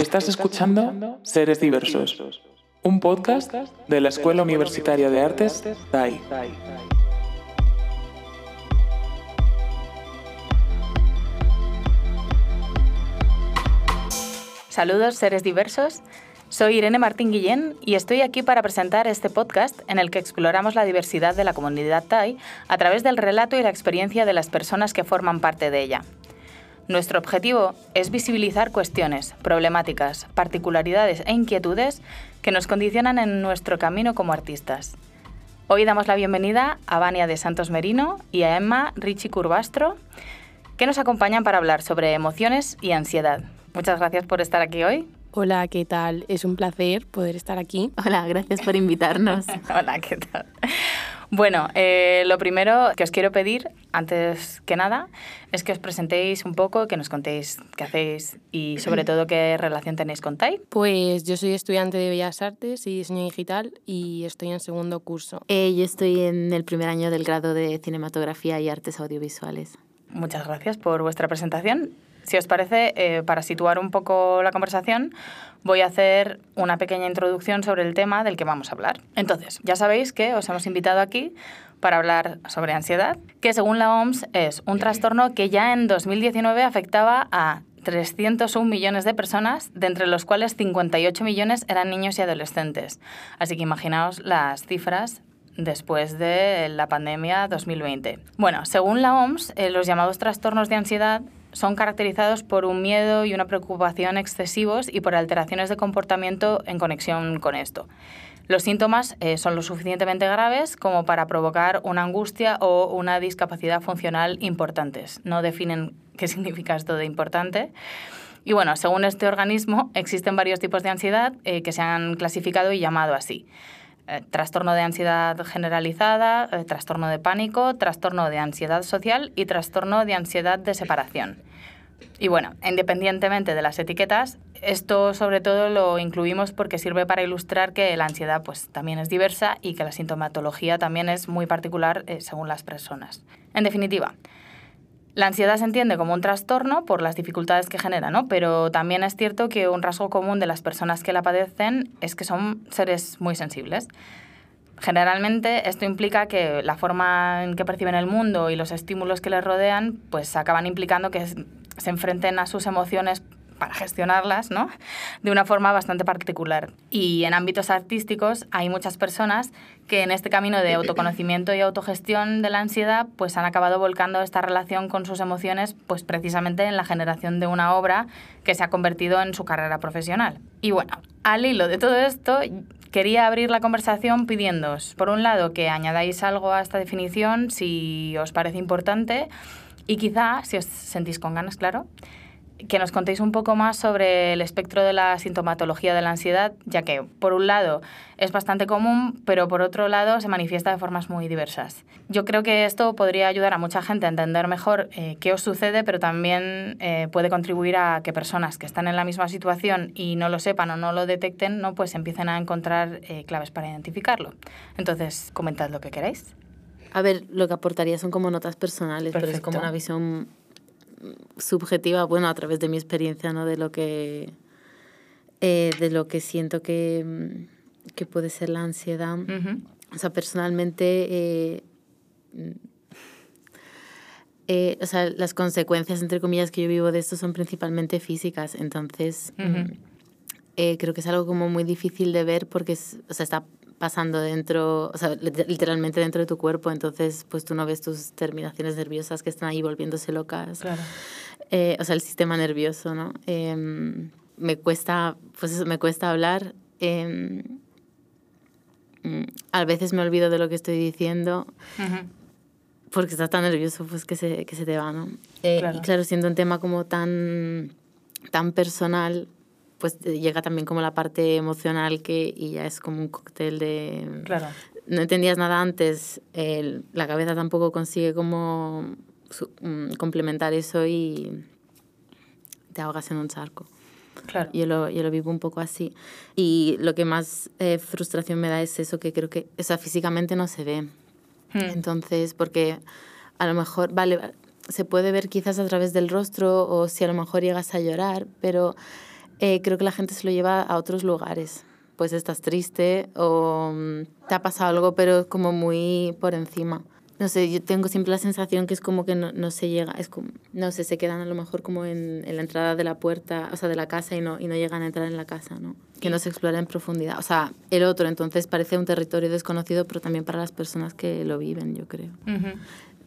Estás escuchando Seres Diversos, un podcast de la Escuela Universitaria de Artes TAI. Saludos, seres diversos. Soy Irene Martín Guillén y estoy aquí para presentar este podcast en el que exploramos la diversidad de la comunidad Thai a través del relato y la experiencia de las personas que forman parte de ella. Nuestro objetivo es visibilizar cuestiones, problemáticas, particularidades e inquietudes que nos condicionan en nuestro camino como artistas. Hoy damos la bienvenida a Vania de Santos Merino y a Emma Richie Curvastro, que nos acompañan para hablar sobre emociones y ansiedad. Muchas gracias por estar aquí hoy. Hola, ¿qué tal? Es un placer poder estar aquí. Hola, gracias por invitarnos. Hola, ¿qué tal? Bueno, eh, lo primero que os quiero pedir, antes que nada, es que os presentéis un poco, que nos contéis qué hacéis y sobre todo qué relación tenéis con TAI. Pues yo soy estudiante de Bellas Artes y Diseño Digital y estoy en segundo curso. Eh, yo estoy en el primer año del grado de Cinematografía y Artes Audiovisuales. Muchas gracias por vuestra presentación. Si os parece, eh, para situar un poco la conversación, voy a hacer una pequeña introducción sobre el tema del que vamos a hablar. Entonces, ya sabéis que os hemos invitado aquí para hablar sobre ansiedad, que según la OMS es un trastorno que ya en 2019 afectaba a 301 millones de personas, de entre los cuales 58 millones eran niños y adolescentes. Así que imaginaos las cifras después de la pandemia 2020. Bueno, según la OMS, eh, los llamados trastornos de ansiedad son caracterizados por un miedo y una preocupación excesivos y por alteraciones de comportamiento en conexión con esto. Los síntomas eh, son lo suficientemente graves como para provocar una angustia o una discapacidad funcional importantes. No definen qué significa esto de importante. Y bueno, según este organismo, existen varios tipos de ansiedad eh, que se han clasificado y llamado así. Eh, trastorno de ansiedad generalizada, eh, trastorno de pánico, trastorno de ansiedad social y trastorno de ansiedad de separación. Y bueno, independientemente de las etiquetas, esto sobre todo lo incluimos porque sirve para ilustrar que la ansiedad pues, también es diversa y que la sintomatología también es muy particular eh, según las personas. En definitiva, la ansiedad se entiende como un trastorno por las dificultades que genera, ¿no? pero también es cierto que un rasgo común de las personas que la padecen es que son seres muy sensibles. Generalmente esto implica que la forma en que perciben el mundo y los estímulos que les rodean pues acaban implicando que se enfrenten a sus emociones para gestionarlas, ¿no? De una forma bastante particular. Y en ámbitos artísticos hay muchas personas que en este camino de autoconocimiento y autogestión de la ansiedad, pues han acabado volcando esta relación con sus emociones, pues precisamente en la generación de una obra que se ha convertido en su carrera profesional. Y bueno, al hilo de todo esto, quería abrir la conversación pidiéndoos, por un lado, que añadáis algo a esta definición si os parece importante y quizá, si os sentís con ganas, claro, que nos contéis un poco más sobre el espectro de la sintomatología de la ansiedad, ya que, por un lado, es bastante común, pero por otro lado, se manifiesta de formas muy diversas. Yo creo que esto podría ayudar a mucha gente a entender mejor eh, qué os sucede, pero también eh, puede contribuir a que personas que están en la misma situación y no lo sepan o no lo detecten, ¿no? pues empiecen a encontrar eh, claves para identificarlo. Entonces, comentad lo que queráis. A ver, lo que aportaría son como notas personales, pero es como una visión subjetiva, bueno, a través de mi experiencia, ¿no? De lo que, eh, de lo que siento que, mm, que puede ser la ansiedad. O sea, personalmente, eh, eh, o sea, las consecuencias, entre comillas, que yo vivo de esto son principalmente físicas. Entonces, mm, creo que es algo como muy difícil de ver porque o sea, está pasando dentro, o sea, literalmente dentro de tu cuerpo, entonces pues tú no ves tus terminaciones nerviosas que están ahí volviéndose locas. Claro. Eh, o sea, el sistema nervioso, ¿no? Em, me cuesta, pues eso, me cuesta hablar. Eh, a veces me olvido de lo que estoy diciendo. Porque estás tan nervioso pues que se, que se te va, ¿no? Eh, y claro, siendo un tema como tan, tan personal, pues eh, llega también como la parte emocional que y ya es como un cóctel de... Claro. No entendías nada antes, la cabeza tampoco consigue como mm, complementar eso y te ahogas en un charco. Claro. Yo lo, yo lo vivo un poco así. Y lo que más eh, frustración me da es eso, que creo que esa físicamente no se ve. Hmm. Entonces, porque a lo mejor, vale, se puede ver quizás a través del rostro o si a lo mejor llegas a llorar, pero eh, creo que la gente se lo lleva a otros lugares. Pues estás triste o mm, te ha pasado algo, pero como muy por encima no sé, yo tengo siempre la sensación que es como que no, no se llega, es como, no sé, se quedan a lo mejor como en, en, la entrada de la puerta, o sea, de la casa y no, y no llegan a entrar en la casa, ¿no? Que no se explora en profundidad. O sea, el otro entonces parece un territorio desconocido, pero también para las personas que lo viven, yo creo.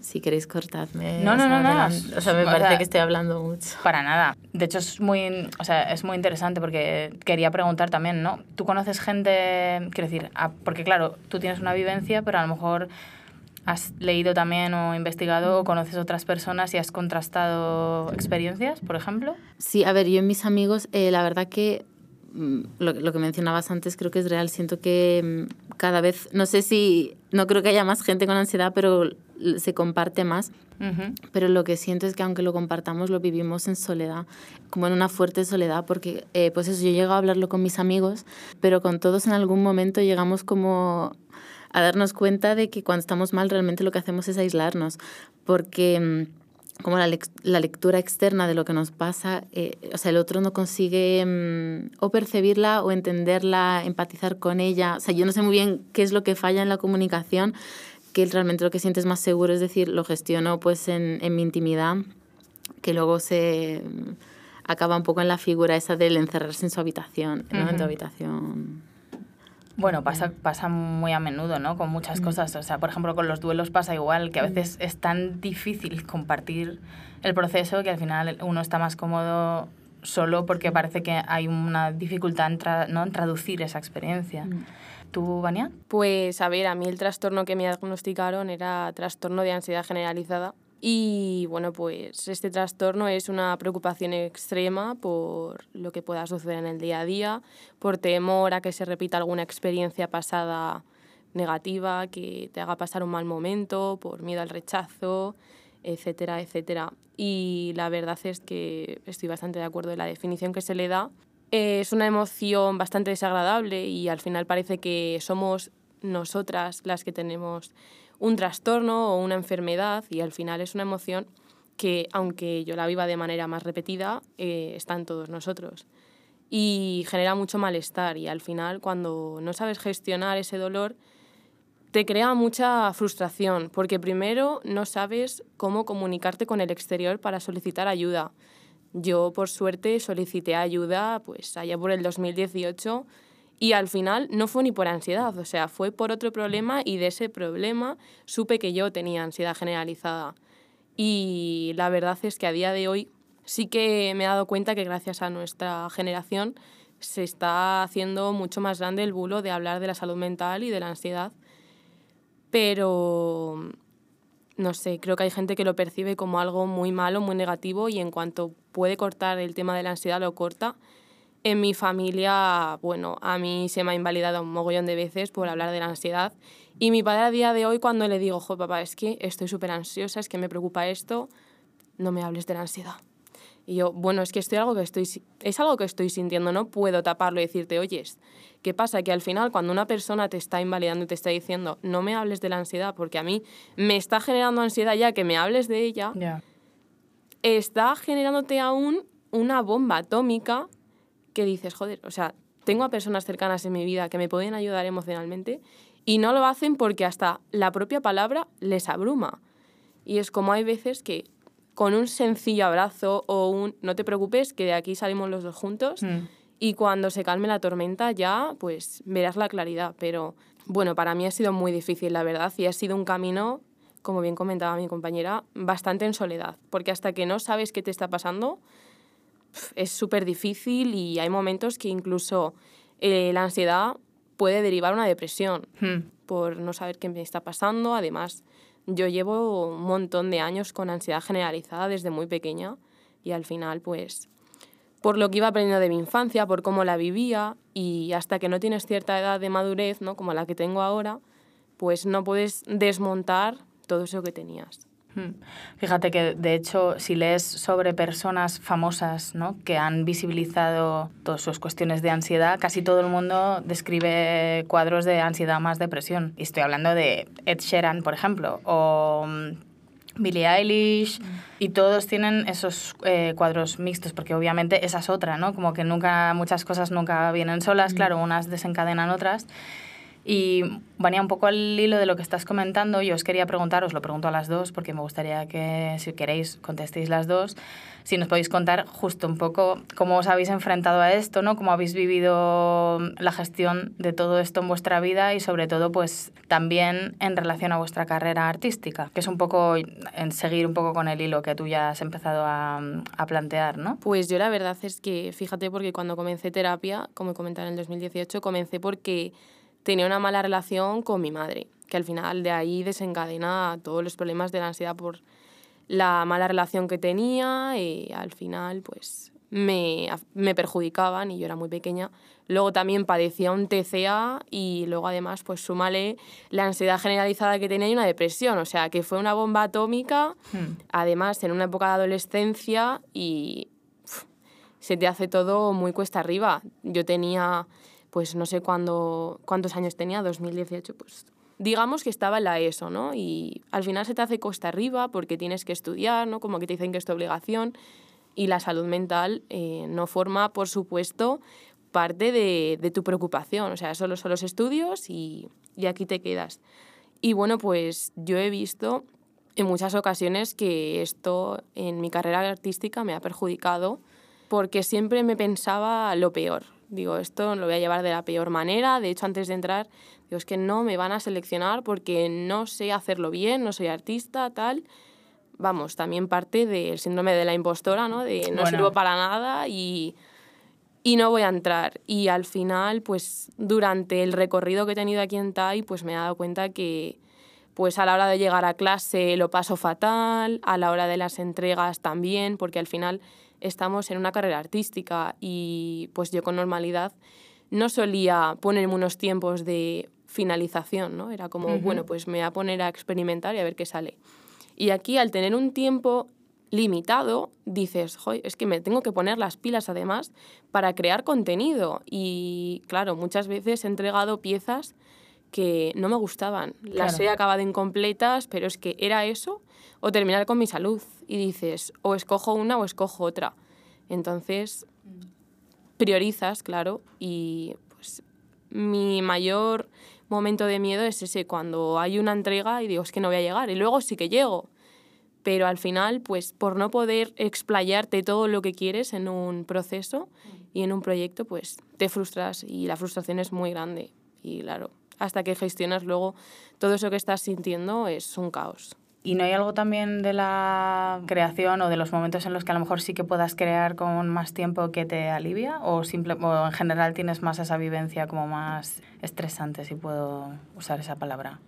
Si queréis cortarme. No, no, no, no. O sea, me parece que estoy hablando mucho. Para nada. De hecho, es muy, o sea, es muy interesante porque quería preguntar también, ¿no? ¿Tú conoces gente, quiero decir, porque claro, tú tienes una vivencia, pero a lo mejor ¿Has leído también o investigado o conoces otras personas y has contrastado experiencias, por ejemplo? Sí, a ver, yo en mis amigos, eh, la verdad que mm, lo, lo, que mencionabas antes creo que es real. Siento que mm, cada vez, no sé si, no creo que haya más gente con ansiedad, pero se comparte más. Pero lo que siento es que aunque lo compartamos, lo vivimos en soledad, como en una fuerte soledad, porque eh, pues eso, yo llego a hablarlo con mis amigos, pero con todos en algún momento llegamos como a darnos cuenta de que cuando estamos mal realmente lo que hacemos es aislarnos, porque mm, como la, la lectura externa de lo que nos pasa, eh, o sea, el otro no consigue mm, o percibirla o entenderla, empatizar con ella. O sea, yo no sé muy bien qué es lo que falla en la comunicación, que realmente lo que sientes más seguro es decir, lo gestiono pues en, en mi intimidad, que luego se mm, acaba un poco en la figura esa del encerrarse en su habitación, ¿no? en tu habitación bueno, pasa, pasa muy a menudo, ¿no? Con muchas cosas. O sea, por ejemplo, con los duelos pasa igual, que a veces es tan difícil compartir el proceso que al final uno está más cómodo solo porque parece que hay una dificultad en, ¿no? en traducir esa experiencia. Mm. ¿Tú, Vania? Pues, a ver, a mí el trastorno que me diagnosticaron era trastorno de ansiedad generalizada y bueno, pues este trastorno es una preocupación extrema por lo que pueda suceder en el día a día, por temor a que se repita alguna experiencia pasada negativa, que te haga pasar un mal momento, por miedo al rechazo, etcétera, etcétera. Y la verdad es que estoy bastante de acuerdo en la definición que se le da. Es una emoción bastante desagradable y al final parece que somos nosotras las que tenemos un trastorno o una enfermedad y al final es una emoción que, aunque yo la viva de manera más repetida, eh, está en todos nosotros. Y genera mucho malestar y al final cuando no sabes gestionar ese dolor, te crea mucha frustración, porque primero no sabes cómo comunicarte con el exterior para solicitar ayuda. Yo, por suerte, solicité ayuda pues allá por el 2018 y al final no fue ni por ansiedad, o sea, fue por otro problema y de ese problema supe que yo tenía ansiedad generalizada. Y la verdad es que a día de hoy sí que me he dado cuenta que gracias a nuestra generación se está haciendo mucho más grande el bulo de hablar de la salud mental y de la ansiedad. Pero, no sé, creo que hay gente que lo percibe como algo muy malo, muy negativo y en cuanto puede cortar el tema de la ansiedad lo corta en mi familia, bueno, a mí se me ha invalidado un mogollón de veces por hablar de la ansiedad. Y mi padre a día de hoy, cuando le digo, jo, papá, es que estoy súper ansiosa, es que me preocupa esto, no me hables de la ansiedad. Y yo, bueno, es que estoy algo que estoy, es algo que estoy sintiendo, no puedo taparlo y decirte, oyes, ¿qué pasa? Que al final cuando una persona te está invalidando y te está diciendo, no me hables de la ansiedad, porque a mí me está generando ansiedad ya que me hables de ella, está generándote aún una bomba atómica que dices, joder, o sea, tengo a personas cercanas en mi vida que me pueden ayudar emocionalmente y no lo hacen porque hasta la propia palabra les abruma. Y es como hay veces que con un sencillo abrazo o un no te preocupes, que de aquí salimos los dos juntos mm. y cuando se calme la tormenta ya pues verás la claridad. Pero bueno, para mí ha sido muy difícil, la verdad, y ha sido un camino, como bien comentaba mi compañera, bastante en soledad, porque hasta que no sabes qué te está pasando, es súper difícil y hay momentos que incluso eh, la ansiedad puede derivar a una depresión hmm. por no saber qué me está pasando. Además, yo llevo un montón de años con ansiedad generalizada desde muy pequeña y al final, pues, por lo que iba aprendiendo de mi infancia, por cómo la vivía y hasta que no tienes cierta edad de madurez, ¿no? como la que tengo ahora, pues no puedes desmontar todo eso que tenías. Hmm. Fíjate que, de hecho, si lees sobre personas famosas ¿no? que han visibilizado todas sus cuestiones de ansiedad, casi todo el mundo describe cuadros de ansiedad más depresión. Y estoy hablando de Ed Sheeran, por ejemplo, o, Billie Eilish, y todos tienen esos eh, cuadros mixtos, porque obviamente esa es otra, ¿no? Como que nunca, muchas cosas nunca vienen solas, claro, unas desencadenan otras. Y venía un poco al hilo de lo que estás comentando. Yo os quería preguntar, os lo pregunto a las dos, porque me gustaría que, si queréis, contestéis las dos. Si nos podéis contar justo un poco cómo os habéis enfrentado a esto, ¿no? Cómo habéis vivido la gestión de todo esto en vuestra vida y sobre todo, pues también en relación a vuestra carrera artística, que es un poco en seguir un poco con el hilo que tú ya has empezado a, a plantear, ¿no? Pues yo la verdad es que, fíjate, porque cuando comencé terapia, como comenté en el 2018, comencé porque tenía una mala relación con mi madre, que al final de ahí desencadena todos los problemas de la ansiedad por la mala relación que tenía y al final pues me, me perjudicaban y yo era muy pequeña. Luego también padecía un TCA y luego además pues súmale la ansiedad generalizada que tenía y una depresión, o sea que fue una bomba atómica, hmm. además en una época de adolescencia y se te hace todo muy cuesta arriba. Yo tenía pues no sé cuándo, cuántos años tenía, 2018, pues digamos que estaba en la ESO, ¿no? Y al final se te hace costa arriba porque tienes que estudiar, ¿no? Como que te dicen que es tu obligación y la salud mental eh, no forma, por supuesto, parte de, de, tu preocupación. O sea, solo son los estudios y, y aquí te quedas. Y bueno, pues yo he visto en muchas ocasiones que esto en mi carrera artística me ha perjudicado porque siempre me pensaba lo peor. Digo, esto lo voy a llevar de la peor manera. De hecho, antes de entrar, digo, es que no me van a seleccionar porque no sé hacerlo bien, no soy artista, tal. Vamos, también parte del síndrome de la impostora, ¿no? De no sirvo para nada y, y no voy a entrar. Y al final, pues durante el recorrido que he tenido aquí en TAI, pues me he dado cuenta que pues a la hora de llegar a clase lo paso fatal, a la hora de las entregas también, porque al final estamos en una carrera artística y pues yo con normalidad no solía ponerme unos tiempos de finalización, ¿no? Era como, bueno, pues me voy a poner a experimentar y a ver qué sale. Y aquí al tener un tiempo limitado, dices, es que me tengo que poner las pilas además para crear contenido. Y claro, muchas veces he entregado piezas que no me gustaban. Las he acabado incompletas, pero es que era eso o terminar con mi salud. Y dices, o escojo una o escojo otra. Entonces, priorizas, claro, y pues mi mayor momento de miedo es ese, cuando hay una entrega y digo, es que no voy a llegar, y luego sí que llego. Pero al final, pues por no poder explayarte todo lo que quieres en un proceso y en un proyecto, pues te frustras y la frustración es muy grande. Y claro, hasta que gestionas luego todo eso que estás sintiendo es un caos. ¿Y no hay algo también de la creación o de los momentos en los que a lo mejor sí que puedas crear con más tiempo que te alivia? ¿O, simple, o en general tienes más esa vivencia como más estresante, si puedo usar esa palabra?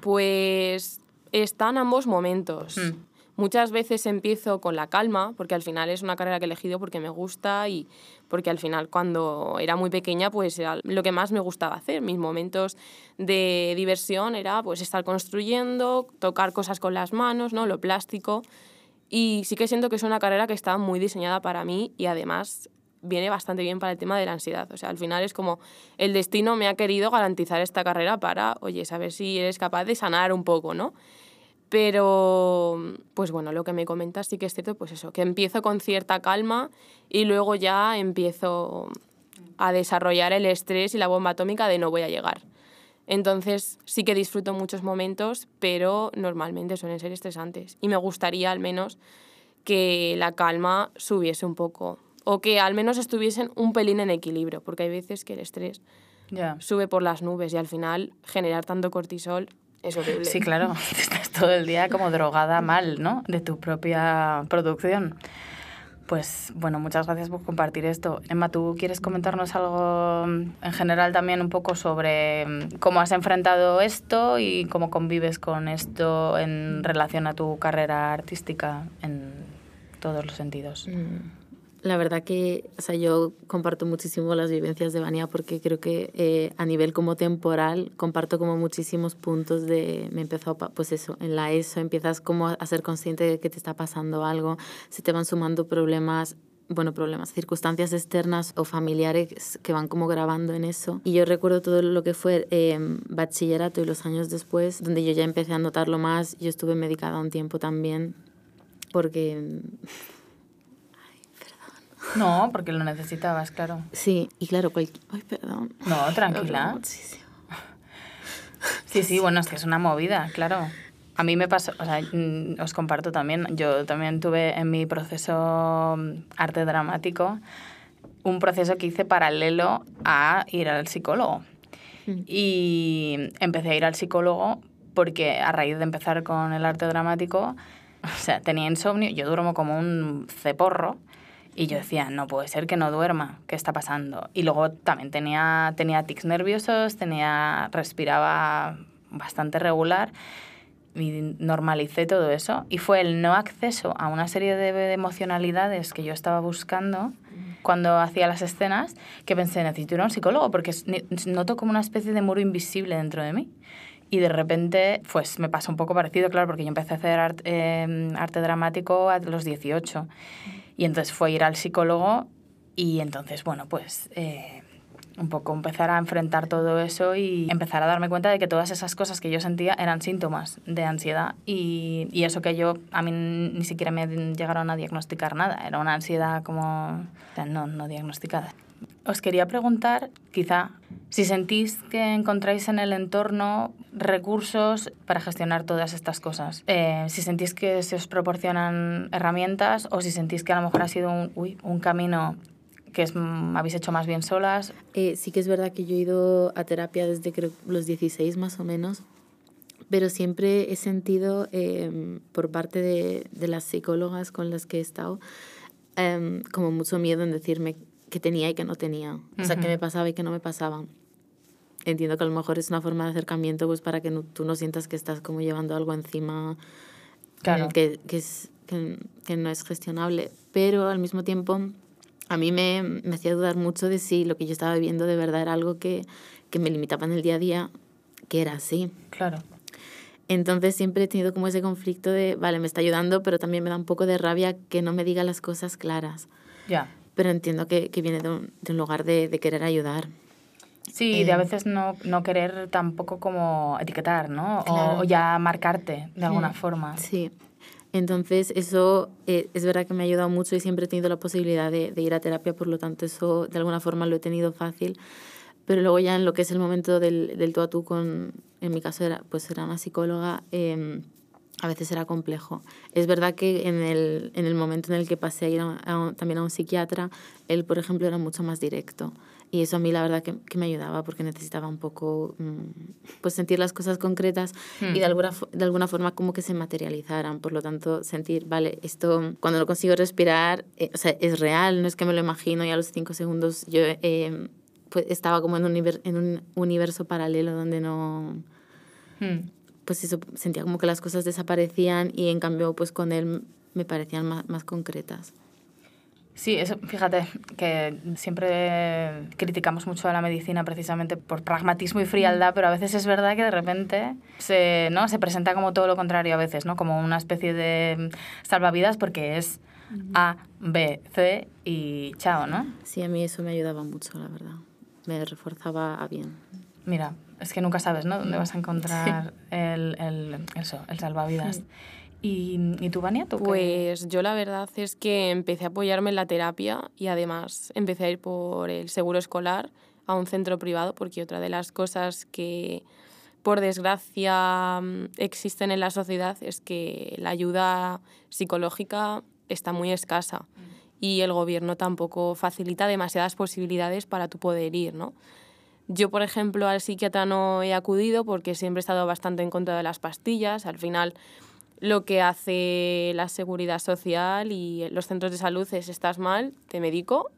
Pues están ambos momentos. Mm. Muchas veces empiezo con la calma, porque al final es una carrera que he elegido porque me gusta y porque al final cuando era muy pequeña pues era lo que más me gustaba hacer. Mis momentos de diversión era pues estar construyendo, tocar cosas con las manos, ¿no? lo plástico. Y sí que siento que es una carrera que está muy diseñada para mí y además viene bastante bien para el tema de la ansiedad. O sea, al final es como el destino me ha querido garantizar esta carrera para, oye, saber si eres capaz de sanar un poco, ¿no? Pero, pues bueno, lo que me comentas sí que es cierto, pues eso, que empiezo con cierta calma y luego ya empiezo a desarrollar el estrés y la bomba atómica de no voy a llegar. Entonces sí que disfruto muchos momentos, pero normalmente suelen ser estresantes. Y me gustaría al menos que la calma subiese un poco o que al menos estuviesen un pelín en equilibrio, porque hay veces que el estrés sube por las nubes y al final generar tanto cortisol es horrible. Sí, claro, estás todo el día como drogada mal, ¿no? De tu propia producción. Pues bueno, muchas gracias por compartir esto. Emma, ¿tú quieres comentarnos algo en general también un poco sobre mm, cómo has enfrentado esto y cómo convives con esto en relación a tu carrera artística en todos los sentidos? Mm la verdad que, o sea, yo comparto muchísimo las vivencias de Vania porque creo que eh, a nivel como temporal comparto como muchísimos puntos de, me empezó, pues eso, en la ESO empiezas como a ser consciente de que te está pasando algo, se te van sumando problemas bueno, problemas, circunstancias externas o familiares que van como grabando en eso. Y yo recuerdo todo lo que fue eh, bachillerato y los años después, donde yo ya empecé a notarlo más. Yo estuve medicada un tiempo también, porque... No, porque lo necesitabas, claro. Sí, y claro, Ay, perdón. No, tranquila. Sí, sí, bueno, es que es una movida, claro. A mí me pasó, o sea, mm, os comparto también, yo también tuve en mi proceso mm, arte dramático un proceso que hice paralelo a ir al psicólogo. Mm. Y empecé a ir al psicólogo porque a raíz de empezar con el arte dramático, o sea, tenía insomnio, yo duermo como un ceporro y yo decía, no puede ser que no duerma, ¿qué está pasando? Y luego también tenía, tenía tics nerviosos, tenía, respiraba bastante regular y normalicé todo eso. Y fue el no acceso a una serie de, emocionalidades que yo estaba buscando cuando hacía las escenas que pensé, necesito ir a un psicólogo porque noto como una especie de muro invisible dentro de mí. Y de repente, pues me pasó un poco parecido, claro, porque yo empecé a hacer eh, arte dramático a los 18. Y entonces fue ir al psicólogo y entonces, bueno, pues... Eh, un poco empezar a enfrentar todo eso y empezar a darme cuenta de que todas esas cosas que yo sentía eran síntomas de ansiedad y, y eso que yo a mí ni siquiera me llegaron a diagnosticar nada, era una ansiedad como no, no diagnosticada. Os quería preguntar, quizá, si sentís que encontráis en el entorno recursos para gestionar todas estas cosas. Eh, si sentís que se os proporcionan herramientas o si sentís que a lo mejor ha sido un, uy, un camino que es, mm, habéis hecho más bien solas? Eh, sí que es verdad que yo he ido a terapia desde creo, los 16 más o menos, pero siempre he sentido em, por parte de, de, las psicólogas con las que he estado em, como mucho miedo en decirme que tenía y que no tenía, o sea, que me pasaba y que no me pasaba. Entiendo que a lo mejor es una forma de acercamiento pues para que tú no sientas que estás como llevando algo encima claro. que, que, es, que, que no es gestionable, pero al mismo tiempo a mí me, me, hacía dudar mucho de si lo que yo estaba viviendo de verdad era algo que, que, me limitaba en el día a día, que era así. Claro. Entonces siempre he tenido como ese conflicto de, vale, me está ayudando, pero también me da un poco de rabia que no me diga las cosas claras. Ya. Pero entiendo que, que viene de un, de un, lugar de, de querer ayudar. Sí, de a eh, veces no, no, querer tampoco como etiquetar, ¿no? Claro. O, o, ya marcarte de alguna forma. Sí. Entonces, eso eh, es verdad que me ha ayudado mucho y siempre he tenido la posibilidad de, de, ir a terapia, por lo tanto, eso de alguna forma lo he tenido fácil. Pero luego ya en lo que es el momento del, del tú a tú con, en mi caso, era, pues era una psicóloga, eh, a veces era complejo. Es verdad que en el, en el momento en el que pasé a ir a, a, también a un psiquiatra, él, por ejemplo, era mucho más directo. Y eso a mí la verdad que, que me ayudaba porque necesitaba un poco mm, pues sentir las cosas concretas hmm. y de alguna, de alguna forma como que se materializaran. Por lo tanto, sentir, vale, esto cuando lo consigo respirar, eh, o sea, es real, no es que me lo imagino y a los cinco segundos yo eh, pues estaba como en un, en un universo paralelo donde no... Hmm. Pues eso, sentía como que las cosas desaparecían y en cambio pues con él me parecían más, más concretas. Sí, eso, fíjate que siempre criticamos mucho a la medicina precisamente por pragmatismo y frialdad, pero a veces es verdad que de repente se, ¿no? se presenta como todo lo contrario a veces, ¿no? como una especie de salvavidas porque es A, B, C y chao, ¿no? Sí, a mí eso me ayudaba mucho, la verdad. Me reforzaba a bien. Mira, es que nunca sabes, ¿no? Dónde vas a encontrar sí. el, el, eso, el salvavidas. Sí. ¿Y, ¿Y tú, Vania? ¿tú pues yo la verdad es que empecé a apoyarme en la terapia y además empecé a ir por el seguro escolar a un centro privado porque otra de las cosas que por desgracia existen en la sociedad es que la ayuda psicológica está muy escasa y el gobierno tampoco facilita demasiadas posibilidades para tu poder ir, ¿no? Yo, por ejemplo, al psiquiatra no he acudido porque siempre he estado bastante en contra de las pastillas. Al final, lo que hace la seguridad social y los centros de salud es estás mal, te medico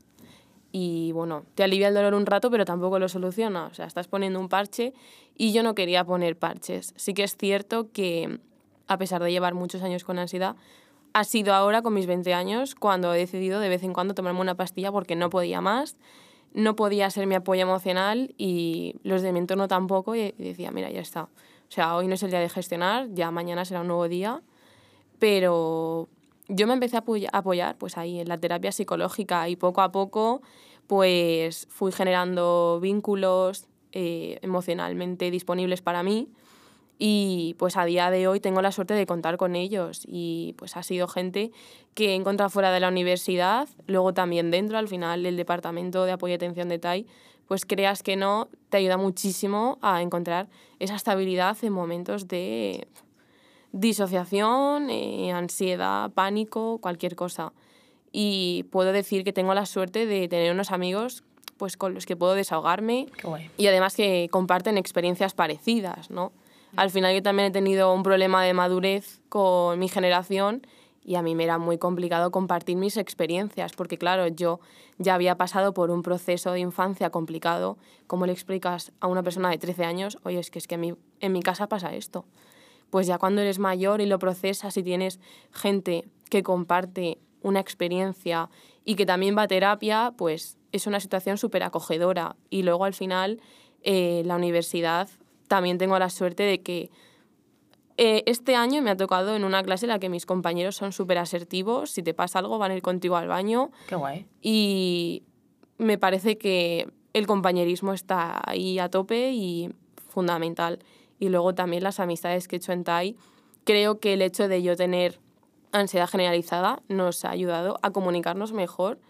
y bueno, te alivia el dolor un rato, pero tampoco lo soluciona. O sea, estás poniendo un parche y yo no quería poner parches. Sí que es cierto que a pesar de llevar muchos años con ansiedad, ha sido ahora con mis 20 años cuando he decidido de vez en cuando tomarme una pastilla porque no podía más, no podía ser mi apoyo emocional y los de mi entorno tampoco y decía, mira, ya está o sea, hoy no es el día de gestionar, ya mañana será un nuevo día, pero yo me empecé a apoyar pues ahí en la terapia psicológica y poco a poco pues fui generando vínculos eh, emocionalmente disponibles para mí y pues a día de hoy tengo la suerte de contar con ellos y pues ha sido gente que he encontrado fuera de la universidad, luego también dentro, al final el departamento de apoyo y atención de TAI, pues creas que no, te ayuda muchísimo a encontrar esa estabilidad en momentos de disociación, eh, ansiedad, pánico, cualquier cosa. Y puedo decir que tengo la suerte de tener unos amigos pues con los que puedo desahogarme y además que comparten experiencias parecidas, ¿no? Al final yo también he tenido un problema de madurez con mi generación y a mí me era muy complicado compartir mis experiencias, porque claro, yo ya había pasado por un proceso de infancia complicado. ¿Cómo le explicas a una persona de 13 años, oye, es que, es que mi, en mi casa pasa esto? Pues ya cuando eres mayor y lo procesas y tienes gente que comparte una experiencia y que también va a terapia, pues es una situación súper acogedora. Y luego al final eh, la universidad también tengo la suerte de que eh, este año me ha tocado en una clase en la que mis compañeros son súper asertivos. Si te pasa algo, van a ir contigo al baño. Qué guay. Y me parece que el compañerismo está ahí a tope y fundamental. Y luego también las amistades que he hecho en TAI. Creo que el hecho de yo tener ansiedad generalizada nos ha ayudado a comunicarnos mejor,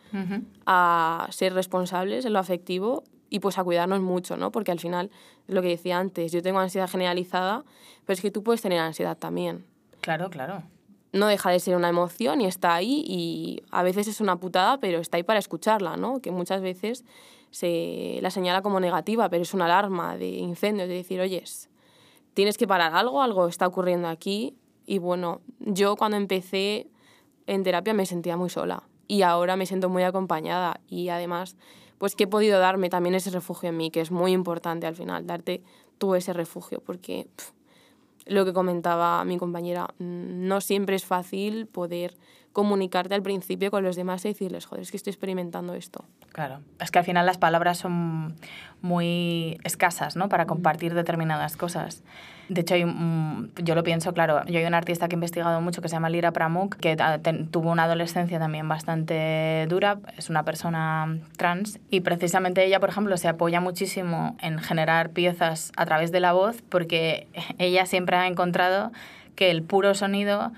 a ser responsables en lo afectivo y pues a cuidarnos mucho, ¿no? Porque al final, lo que decía antes, yo tengo ansiedad generalizada, pero es que tú puedes tener ansiedad también. Claro, claro. No deja de ser una emoción y está ahí y a veces es una putada, pero está ahí para escucharla, ¿no? Que muchas veces se la señala como negativa, pero es una alarma de incendio, de decir, oyes, tienes que parar algo, algo está ocurriendo aquí. Y bueno, yo cuando empecé en terapia me sentía muy sola y ahora me siento muy acompañada y además pues que he podido darme también ese refugio en mí, que es muy importante al final, darte tú ese refugio, porque lo que comentaba mi compañera, mm, no siempre es fácil poder comunicarte al principio con los demás y decirles, joder, es que estoy experimentando esto. Claro, es que al final las palabras son muy escasas, ¿no? Para compartir determinadas cosas. De hecho, yo lo pienso, claro, yo hay un artista que he investigado mucho que se llama Lira Pramuk, que tuvo una adolescencia también bastante dura, es una persona trans, y precisamente ella, por ejemplo, se apoya muchísimo en generar piezas a través de la voz, porque ella siempre ha encontrado que el puro sonido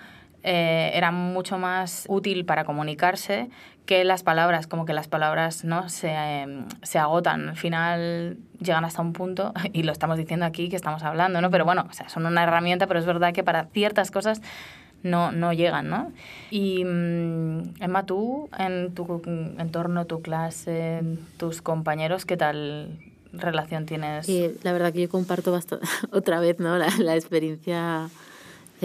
eh, era mucho más útil para comunicarse que las palabras, como que las palabras no se, em, se, agotan, al final llegan hasta un punto, y lo estamos diciendo aquí que estamos hablando, ¿no? Pero bueno, o sea, son una herramienta, pero es verdad que para ciertas cosas no, no llegan, ¿no? Y mm, Emma, tú, en tu entorno, tu clase, tus compañeros, ¿qué tal relación tienes? la verdad que yo comparto otra vez, ¿no? La, la experiencia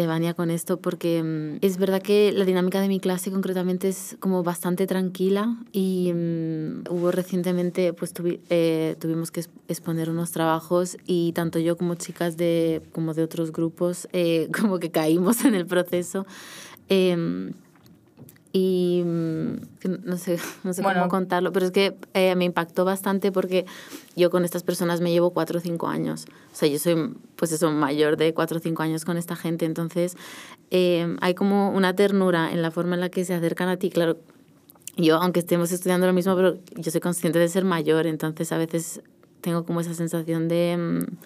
de con esto porque mm, es verdad que la dinámica de mi clase concretamente es como bastante tranquila y mm, hubo recientemente, pues eh, tuvimos que exponer unos trabajos y tanto yo como chicas de, como de otros grupos eh, como que caímos en el proceso. Em, y mm, no sé, no sé cómo contarlo, pero es que eh, me impactó bastante porque yo con estas personas me llevo cuatro o cinco años. O sea, yo soy, pues eso, mayor de cuatro o cinco años con esta gente. Entonces, eh, hay como una ternura en la forma en la que se acercan a ti. Claro, yo, aunque estemos estudiando lo mismo, pero yo soy consciente de ser mayor, entonces a veces tengo como esa sensación de... Mm,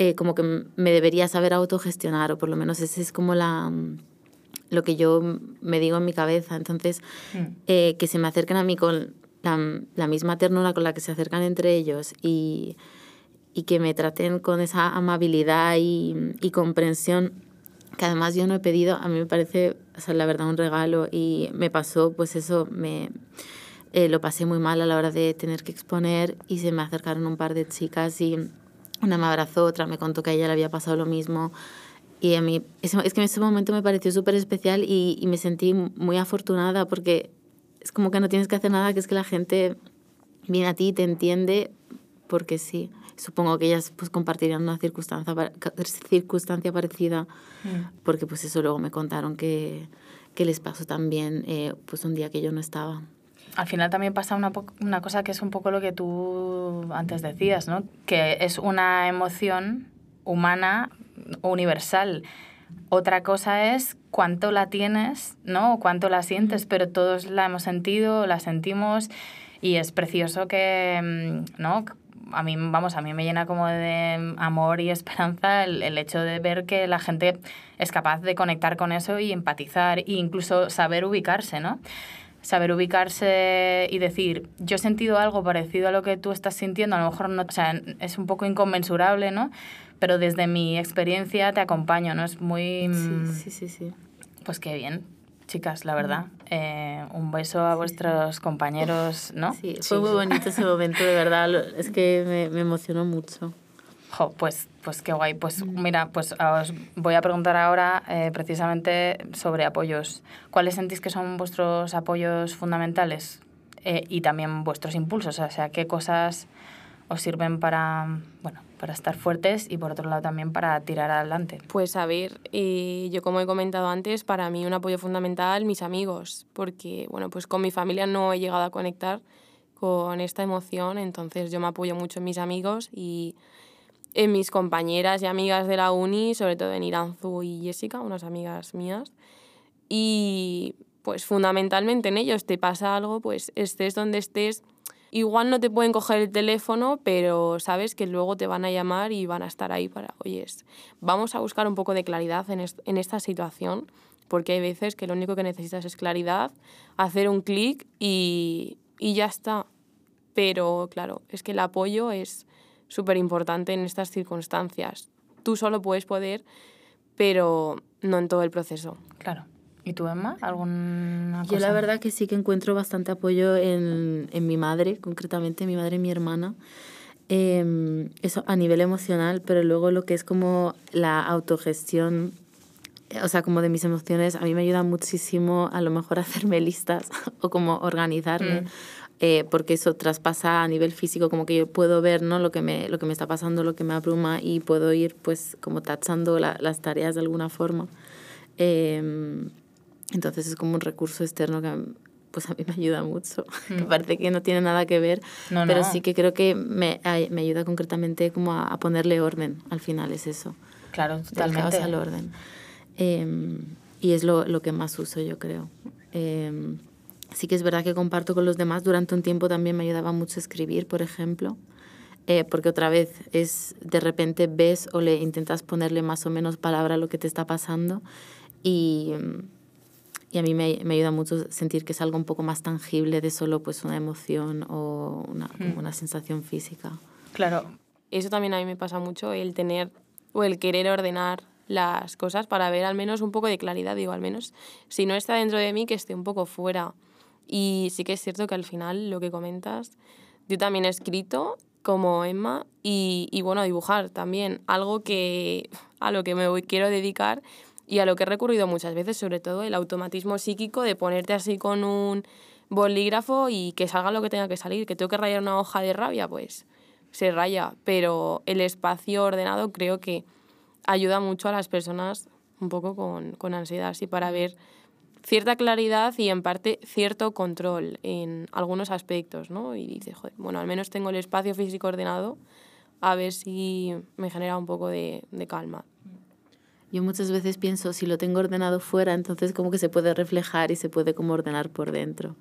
eh, como que me debería saber autogestionar, o por lo menos esa es como la lo que yo me digo en mi cabeza. Entonces, mm. eh, que se me acerquen a mí con la, misma ternura con la que se acercan entre ellos y, y que me traten con esa amabilidad y, y, comprensión que además yo no he pedido, a mí me parece, o sea, la verdad, un regalo y me pasó, pues eso, me... Eh, lo pasé muy mal a la hora de tener que exponer y se me acercaron un par de chicas y una me abrazó, otra me contó que a ella le había pasado lo mismo. Y a mí, es, que en ese momento me pareció súper especial y, y, me sentí muy afortunada porque es como que no tienes que hacer nada, que es que la gente viene a ti y te entiende porque sí. Supongo que ellas pues compartirían una circunstancia, circunstancia parecida mm. porque pues eso luego me contaron que, que les pasó también eh, pues un día que yo no estaba. Al final también pasa una, una cosa que es un poco lo que tú antes decías, ¿no? Que es una emoción humana universal. Otra cosa es cuánto la tienes, ¿no? Cuánto la sientes, pero todos la hemos sentido, la sentimos y es precioso que, mm, ¿no? A mí, vamos, a mí me llena como de amor y esperanza el, el hecho de ver que la gente es capaz de conectar con eso y empatizar e incluso saber ubicarse, ¿no? saber ubicarse y decir, yo he sentido algo parecido a lo que tú estás sintiendo, a lo mejor no, o sea, es un poco inconmensurable, ¿no? Pero desde mi experiencia te acompaño, ¿no? Es muy... Mm, sí, sí, sí. Pues qué bien, chicas, la verdad. Eh, un beso a vuestros compañeros, ¿no? Sí, fue muy bonito ese momento, de verdad. Es que me, me emocionó mucho. Jo, pues, pues qué guay. Pues mira, pues os voy a preguntar ahora eh, precisamente sobre apoyos. ¿Cuáles sentís que son vuestros apoyos fundamentales eh, y también vuestros impulsos? O sea, ¿qué cosas os sirven para, bueno, para estar fuertes y por otro lado también para tirar adelante? Pues a ver, eh, yo como he comentado antes, para mí un apoyo fundamental mis amigos, porque bueno, pues con mi familia no he llegado a conectar con esta emoción, entonces yo me apoyo mucho en mis amigos y en mis compañeras y amigas de la uni, sobre todo en Iranzu y Jessica, unas amigas mías. Y pues fundamentalmente en ellos te pasa algo, pues estés donde estés, igual no te pueden coger el teléfono, pero sabes que luego te van a llamar y van a estar ahí para, oyes, vamos a buscar un poco de claridad en, en esta situación, porque hay veces que lo único que necesitas es claridad, hacer un clic y, y ya está. Pero claro, es que el apoyo es súper importante en estas circunstancias. Tú solo puedes poder, pero no en todo el proceso. Claro. ¿Y tú, Emma? ¿Alguna Yo la verdad que sí que encuentro bastante apoyo en, en mi madre, concretamente mi madre y mi hermana. Em, eso a nivel emocional, pero luego lo que es como la autogestión, o sea, como de mis emociones, a mí me ayuda muchísimo a lo mejor hacerme listas o como organizarme. Mm. Eh, porque eso traspasa a nivel físico, como que yo puedo ver ¿no? lo, que me, lo que me está pasando, lo que me abruma y puedo ir pues como tachando las tareas de alguna forma. Em, entonces es como un recurso externo que pues a mí me ayuda mucho. Mm. parece que no tiene nada que ver, pero sí que creo que me, me ayuda concretamente como a, ponerle orden, al final es eso. Claro, totalmente. al orden. Em, y es lo, lo, que más uso, yo creo. Eh, Sí que es verdad que comparto con los demás. Durante un tiempo también me ayudaba mucho escribir, por ejemplo, eh, porque otra vez es de repente ves o le intentas ponerle más o menos palabra a lo que te está pasando y, y a mí me, me, ayuda mucho sentir que es algo un poco más tangible de solo pues una emoción o una, hmm. una sensación física. Claro, eso también a mí me pasa mucho, el tener o el querer ordenar las cosas para ver al menos un poco de claridad, digo, al menos si no está dentro de mí, que esté un poco fuera. Y sí que es cierto que al final lo que comentas, yo también he escrito como Emma y, y bueno, dibujar también, algo que a lo que me voy, quiero dedicar y a lo que he recurrido muchas veces, sobre todo el automatismo psíquico de ponerte así con un bolígrafo y que salga lo que tenga que salir, que tengo que rayar una hoja de rabia, pues se raya, pero el espacio ordenado creo que ayuda mucho a las personas un poco con, con ansiedad, así para ver cierta claridad y en parte cierto control en algunos aspectos, ¿no? Y dice, joder, bueno, al menos tengo el espacio físico ordenado, a ver si me genera un poco de, de calma. Yo muchas veces pienso, si lo tengo ordenado fuera, entonces como que se puede reflejar y se puede como ordenar por dentro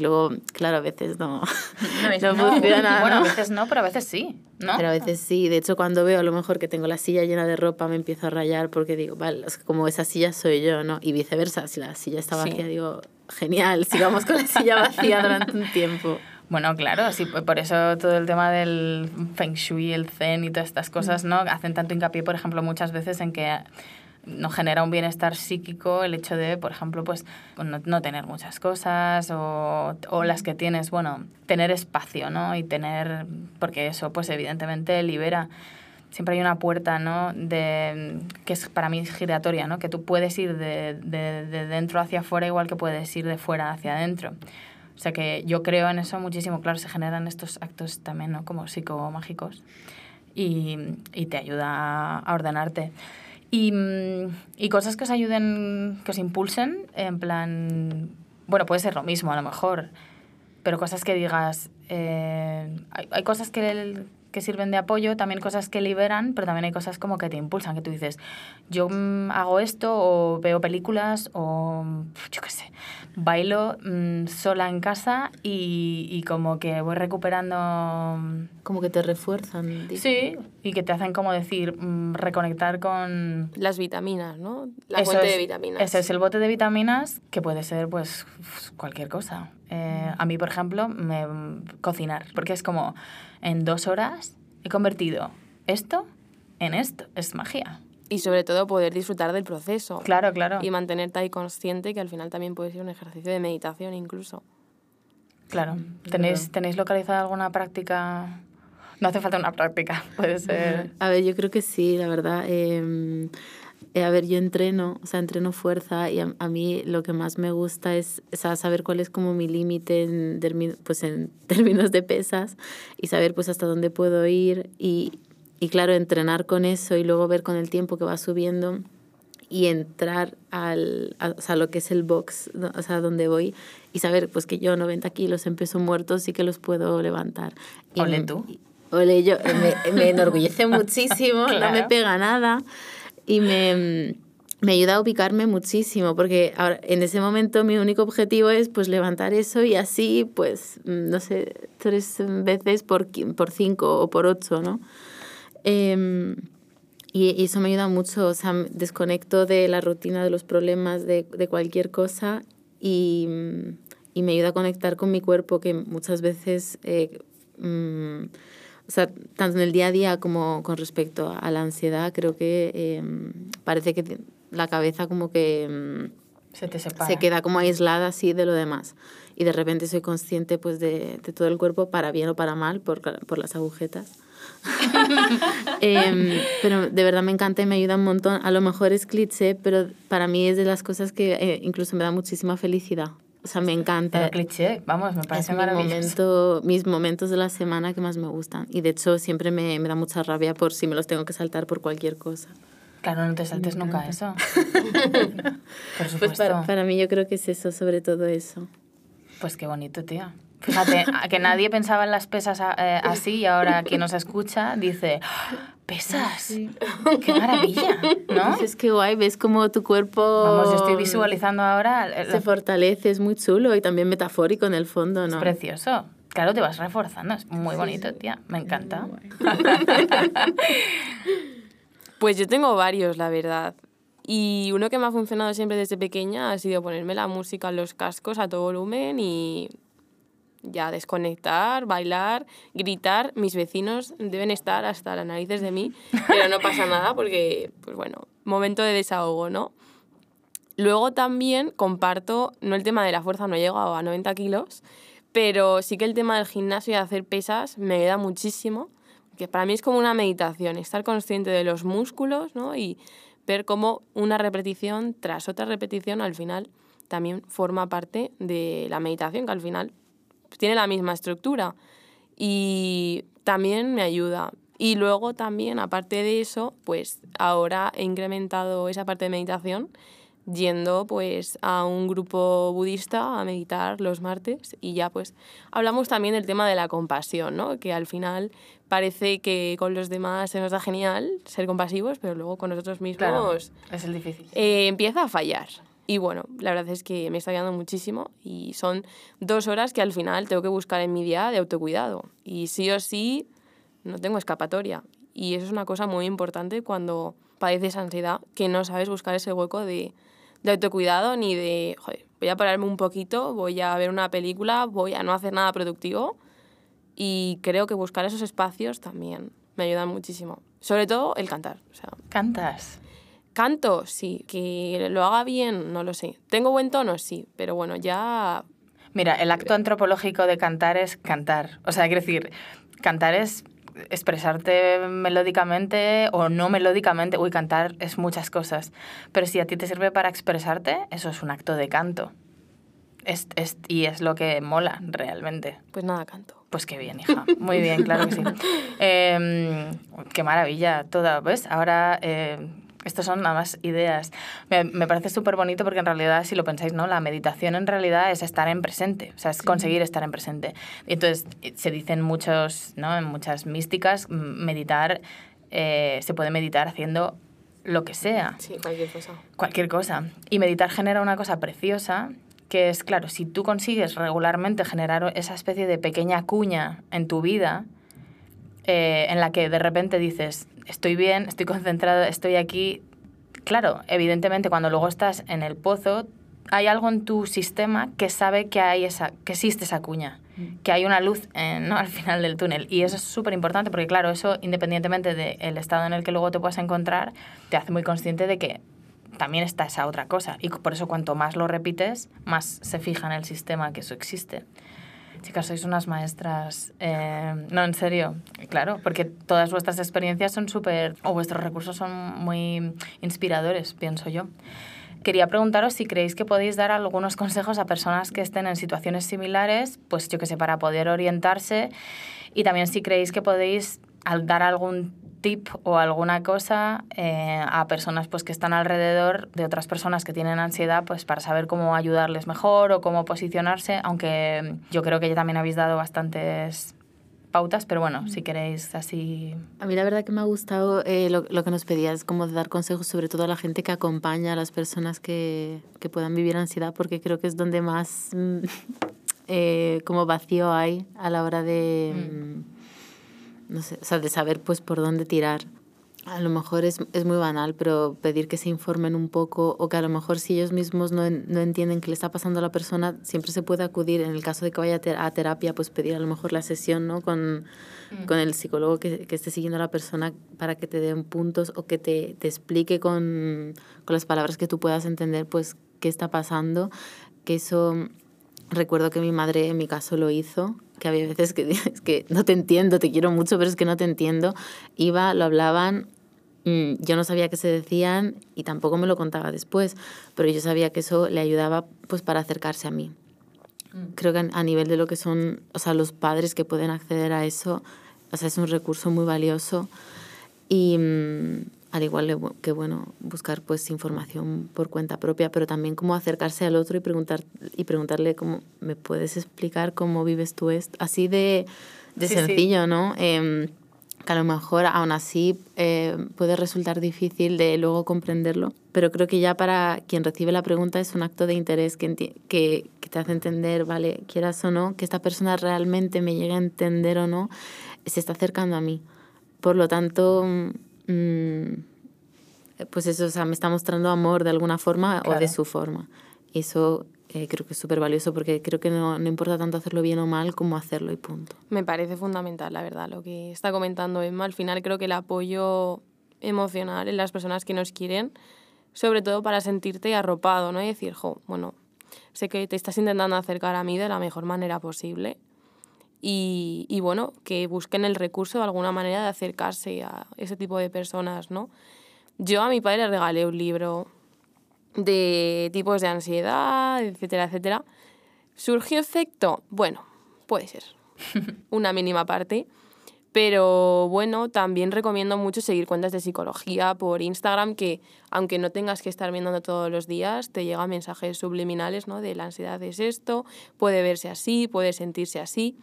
luego, claro, a veces no, no, no funciona. Bueno, a veces no, pero a veces sí, ¿no? Pero a veces sí. De hecho, cuando veo a lo mejor que tengo la silla llena de ropa, me empiezo a rayar porque digo, vale, como esa silla soy yo, ¿no? Y viceversa, si la silla está vacía, digo, genial, sigamos con la silla vacía durante un tiempo. Bueno, claro, sí, por eso todo el tema del feng shui, el zen y todas estas cosas, ¿no? Hacen tanto hincapié, por ejemplo, muchas veces en que no genera un bienestar psíquico el hecho de, por ejemplo, pues no, no tener muchas cosas o, o, las que tienes, bueno, tener espacio, ¿no? Y tener, porque eso, pues evidentemente libera. Siempre hay una puerta, ¿no? De, que es para mí giratoria, ¿no? Que tú puedes ir de, de, de dentro hacia afuera igual que puedes ir de fuera hacia adentro. O sea que yo creo en eso muchísimo. Claro, se generan estos actos también, ¿no? Como psicomágicos y, y te ayuda a ordenarte. Y, mm, y, cosas que os ayuden, que os impulsen, en plan, bueno, puede ser lo mismo a lo mejor, pero cosas que digas, eh, hay, hay, cosas que, que sirven de apoyo, también cosas que liberan, pero también hay cosas como que te impulsan, que tú dices, yo mm, hago esto o veo películas o yo qué sé, bailo mm, sola en casa y, y, como que voy recuperando... Mm, como que te refuerzan. Sí, y que te hacen como decir, reconectar con... Las vitaminas, ¿no? La fuente de vitaminas. Ese es el bote de vitaminas que puede ser pues cualquier cosa. Eh, a mí, por ejemplo, me, cocinar, porque es como en dos horas he convertido esto en esto, es magia. Y sobre todo poder disfrutar del proceso. Claro, claro. Y mantenerte ahí consciente, que al final también puede ser un ejercicio de meditación incluso. Claro. Mm, ¿Tenéis, ¿tenéis localizada alguna práctica? No hace falta una práctica, puede ser... A ver, yo creo que sí, la verdad. Eh, eh, a ver, yo entreno, o sea, entreno fuerza y a, mí lo que más me gusta es, saber cuál es como mi límite en, pues en términos de pesas y saber pues hasta dónde puedo ir y, y claro, entrenar con eso y luego ver con el tiempo que va subiendo y entrar al, a, o sea, lo que es el box, o sea, donde voy y saber pues que yo 90 kilos en peso muerto sí que los puedo levantar. Y ole tú. Ole yo, me, me enorgullece muchísimo, no me pega nada y me, me ayuda a ubicarme muchísimo porque ahora, en ese momento mi único objetivo es pues levantar eso y así pues no sé tres veces por, por cinco o por ocho no em, y, eso me ayuda mucho o sea desconecto de la rutina de los problemas de, de cualquier cosa y, y, me ayuda a conectar con mi cuerpo que muchas veces eh, mm, o sea, tanto en el día a día como con respecto a la ansiedad, creo que em, parece que la cabeza como que em, se, te separa. se queda como aislada así de lo demás. Y de repente soy consciente pues de, de todo el cuerpo, para bien o para mal, por, por las agujetas. Em, pero de verdad me encanta y me ayuda un montón. A lo mejor es cliché, pero para mí es de las cosas que eh, incluso me da muchísima felicidad. O sea, me encanta. El cliché, vamos, me parece es maravilloso. Momento, mis momentos de la semana que más me gustan. Y de hecho, siempre me, me da mucha rabia por si me los tengo que saltar por cualquier cosa. Claro, no te saltes nunca eso. por pues supuesto. Pues para, mí yo creo que es eso, sobre todo eso. Pues qué bonito, tía. Fíjate, que nadie pensaba en las pesas eh, así y ahora quien nos escucha dice, pesas. Qué maravilla, ¿no? Es que guay, ves como tu cuerpo... Vamos, yo estoy visualizando ahora... Se fortalece, es muy chulo y también metafórico en el fondo, ¿no? Es precioso. Claro, te vas reforzando, es muy bonito, tía, me encanta. pues yo tengo varios, la verdad. Y uno que me ha funcionado siempre desde pequeña ha sido ponerme la música en los cascos a todo volumen y ya desconectar, bailar, gritar. Mis vecinos deben estar hasta las narices de mí, pero no pasa nada porque, pues bueno, momento de desahogo, ¿no? Luego también comparto, no el tema de la fuerza, no he llegado a 90 kilos, pero sí que el tema del gimnasio y hacer pesas me ayuda muchísimo, que para mí es como una meditación, estar consciente de los músculos ¿no? y ver cómo una repetición tras otra repetición al final también forma parte de la meditación, que al final tiene la misma estructura y también me ayuda. Y luego también, aparte de eso, pues ahora he incrementado esa parte de meditación yendo pues a un grupo budista a meditar los martes y ya pues hablamos también del tema de la compasión, ¿no? Que al final parece que con los demás se nos da genial ser compasivos, pero luego con nosotros mismos es el difícil. Eh, empieza a fallar. Y bueno, la verdad es que me está ayudando muchísimo y son dos horas que al final tengo que buscar en mi día de autocuidado. Y sí o sí, no tengo escapatoria. Y eso es una cosa muy importante cuando padeces ansiedad, que no sabes buscar ese hueco de, de autocuidado ni de, joder, voy a pararme un poquito, voy a ver una película, voy a no hacer nada productivo. Y creo que buscar esos espacios también me ayudan muchísimo. Sobre todo el cantar. O sea, ¿Cantas? Canto, sí. Que lo haga bien, no lo sé. ¿Tengo buen tono? Sí. Pero bueno, ya... Mira, el acto antropológico de cantar es cantar. O sea, quiero decir, cantar es expresarte melódicamente o no melódicamente. Uy, cantar es muchas cosas. Pero si a ti te sirve para expresarte, eso es un acto de canto. Es, es, y es lo que mola realmente. Pues nada, canto. Pues qué bien, hija. Muy bien, claro que sí. Em, qué maravilla toda, ¿ves? Ahora... Eh, Estos son nada más ideas. Me, me parece súper bonito porque en realidad, si lo pensáis, ¿no? La meditación en realidad es estar en presente, o sea, es conseguir estar en presente. Y entonces se dicen muchos, ¿no? En muchas místicas, meditar, eh, se puede meditar haciendo lo que sea. Sí, cualquier cosa. Cualquier cosa. Y meditar genera una cosa preciosa que es, claro, si tú consigues regularmente generar esa especie de pequeña cuña en tu vida, eh, en la que de repente dices, estoy bien, estoy concentrada, estoy aquí. Claro, evidentemente cuando luego estás en el pozo, hay algo en tu sistema que sabe que, hay esa, que existe esa cuña, mm. que hay una luz ¿no? al final del túnel. Y eso es súper importante porque, claro, eso, independientemente del estado en el que luego te puedas encontrar, te hace muy consciente de que también está esa otra cosa. Y por eso cuanto más lo repites, más se fija en el sistema que eso existe. Chicas, sois unas maestras. Eh, no, en serio, claro, porque todas vuestras experiencias son súper, o vuestros recursos son muy inspiradores, pienso yo. Quería preguntaros si creéis que podéis dar algunos consejos a personas que estén en situaciones similares, pues yo que sé, para poder orientarse, y también si creéis que podéis dar algún tip o alguna cosa eh, a personas pues, que están alrededor de otras personas que tienen ansiedad pues, para saber cómo ayudarles mejor o cómo posicionarse, aunque yo creo que ya también habéis dado bastantes pautas, pero bueno, si queréis así... A mí la verdad que me ha gustado eh, lo, lo, que nos pedías, como de dar consejos sobre todo a la gente que acompaña a las personas que, que puedan vivir ansiedad, porque creo que es donde más mm, eh, como vacío hay a la hora de... Mm. No sé, o sea, de saber pues por dónde tirar. A lo mejor es, es, muy banal, pero pedir que se informen un poco o que a lo mejor si ellos mismos no, no entienden qué le está pasando a la persona, siempre se puede acudir, en el caso de que vaya a terapia, pues pedir a lo mejor la sesión ¿no? con, mm. con el psicólogo que, que, esté siguiendo a la persona para que te den puntos o que te, te explique con, con las palabras que tú puedas entender pues qué está pasando, que eso recuerdo que mi madre en mi caso lo hizo que había veces que es que no te entiendo, te quiero mucho, pero es que no te entiendo. Iba, lo hablaban, mm, yo no sabía qué se decían y tampoco me lo contaba después, pero yo sabía que eso le ayudaba pues para acercarse a mí. Mm. Creo que a nivel de lo que son, o sea, los padres que pueden acceder a eso, o sea, es un recurso muy valioso y mm, al igual que bueno buscar pues información por cuenta propia pero también cómo acercarse al otro y preguntar y preguntarle cómo me puedes explicar cómo vives tú esto así de, de sencillo no eh, que a lo mejor aún así eh, puede resultar difícil de luego comprenderlo pero creo que ya para quien recibe la pregunta es un acto de interés que, que, que te hace entender vale quieras o no que esta persona realmente me llegue a entender o no se está acercando a mí. Por lo tanto pues eso, o sea, me está mostrando amor de alguna forma o de su forma. Eso eh, creo que es súper valioso porque creo que no, no, importa tanto hacerlo bien o mal como hacerlo y punto. Me parece fundamental, la verdad, lo que está comentando Emma. Al final creo que el apoyo emocional en las personas que nos quieren, sobre todo para sentirte arropado, ¿no? Y decir, jo, bueno, sé que te estás intentando acercar a mí de la mejor manera posible y, y, bueno, que busquen el recurso de alguna manera de acercarse a ese tipo de personas, ¿no? Yo a mi padre le regalé un libro de tipos de ansiedad, etcétera, etcétera. ¿Surgió efecto? Bueno, puede ser. Una mínima parte. Pero bueno, también recomiendo mucho seguir cuentas de psicología por Instagram que, aunque no tengas que estar viendo todos los días, te llegan mensajes subliminales, ¿no? De la ansiedad es esto, puede verse así, puede sentirse así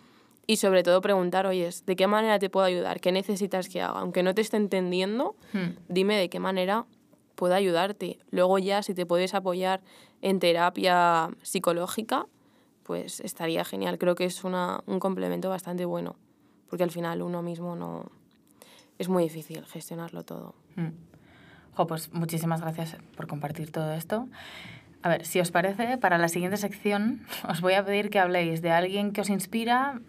y sobre todo preguntar, oye, ¿de qué manera te puedo ayudar? ¿Qué necesitas que haga? Aunque no te esté entendiendo, hmm. dime de qué manera puedo ayudarte. Luego ya, si te puedes apoyar en terapia psicológica, pues estaría genial. Creo que es una, un complemento bastante bueno, porque al final uno mismo no... Es muy difícil gestionarlo todo. Hmm. pues muchísimas gracias por compartir todo esto. A ver, si os parece, para la siguiente sección os voy a pedir que habléis de alguien que os inspira,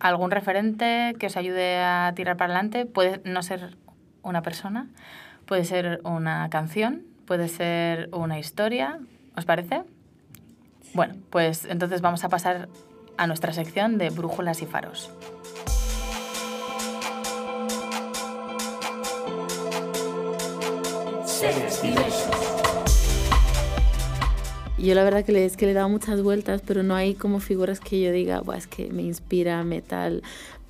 algún referente que os ayude a tirar para adelante. Puede no ser una persona, puede ser una canción, puede ser una historia. ¿Os parece? Bueno, pues entonces vamos a pasar a nuestra sección de brújulas y faros. Yo la verdad que le, es que le he dado muchas vueltas, pero no hay como figuras que yo diga, es que me inspira, metal.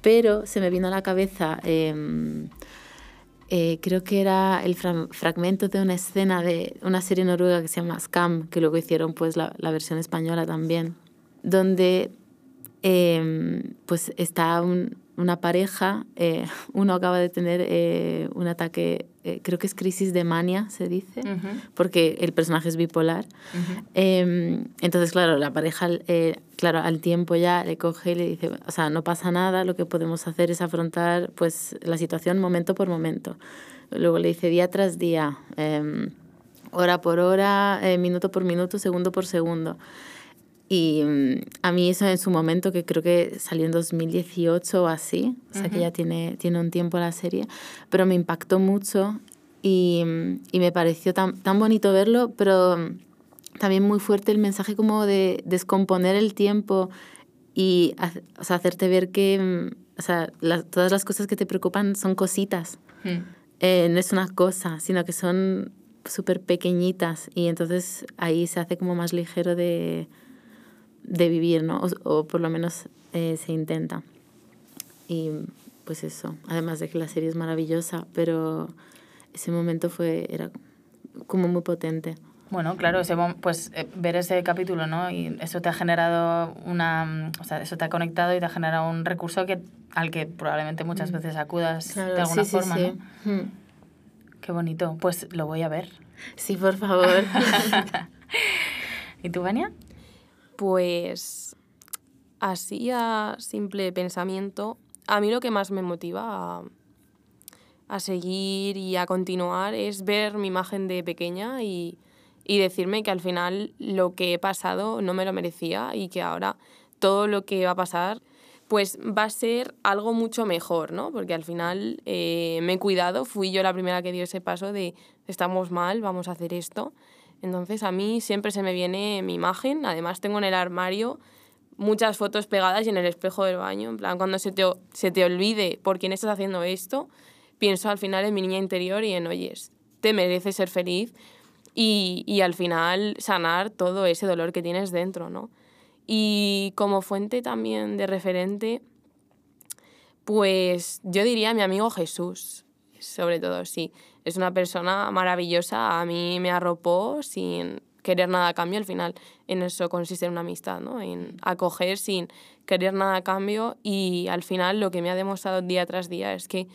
Pero se me vino a la cabeza eh, eh, creo que era el fragmento de una escena de una serie noruega que se llama Scam, que luego hicieron pues la, la versión española también, donde em, pues está un, una pareja, eh, uno acaba de tener eh, un ataque, eh, creo que es crisis de mania, se dice, porque el personaje es bipolar. Em, entonces, claro, la pareja, claro, al tiempo ya le coge y le dice, o sea, no pasa nada, lo que podemos hacer es afrontar pues, la situación momento por momento. Luego le dice día tras día, em, hora por hora, minuto por minuto, segundo por segundo. Y mm, a mí eso en su momento, que creo que salió en 2018 o así, o sea que ya tiene, tiene un tiempo la serie, pero me impactó mucho y, mm, y me pareció tan, tan bonito verlo, pero mm, también muy fuerte el mensaje como de descomponer el tiempo y o sea, hacerte ver que o sea, todas las cosas que te preocupan son cositas. Eh, no es una cosa, sino que son súper pequeñitas y entonces ahí se hace como más ligero de de vivir, ¿no? O, por lo menos eh, se intenta. Y pues eso, además de que la serie es maravillosa, pero ese momento fue, era como muy potente. Bueno, claro, ese, pues eh, ver ese capítulo, ¿no? Y eso te ha generado una, o sea, eso te ha conectado y te ha generado un recurso que, al que probablemente muchas mm. veces acudas de alguna forma, ¿no? Mm. Qué bonito. Pues lo voy a ver. Sí, por favor. ¿Y tú, Vania? Pues así a simple pensamiento, a mí lo que más me motiva a, seguir y a continuar es ver mi imagen de pequeña y, y decirme que al final lo que he pasado no me lo merecía y que ahora todo lo que va a pasar pues va a ser algo mucho mejor, ¿no? Porque al final eh, me he cuidado, fui yo la primera que dio ese paso de estamos mal, vamos a hacer esto. Entonces a mí siempre se me viene mi imagen, además tengo en el armario muchas fotos pegadas y en el espejo del baño, en plan cuando se te, se te olvide por quién estás haciendo esto, pienso al final en mi niña interior y en, oyes, te mereces ser feliz y, y al final sanar todo ese dolor que tienes dentro, ¿no? Y como fuente también de referente, pues yo diría mi amigo Jesús, sobre todo, sí es una persona maravillosa, a mí me arropó sin querer nada a cambio, al final en eso consiste en una amistad, ¿no? en acoger sin querer nada a cambio y al final lo que me ha demostrado día tras día es que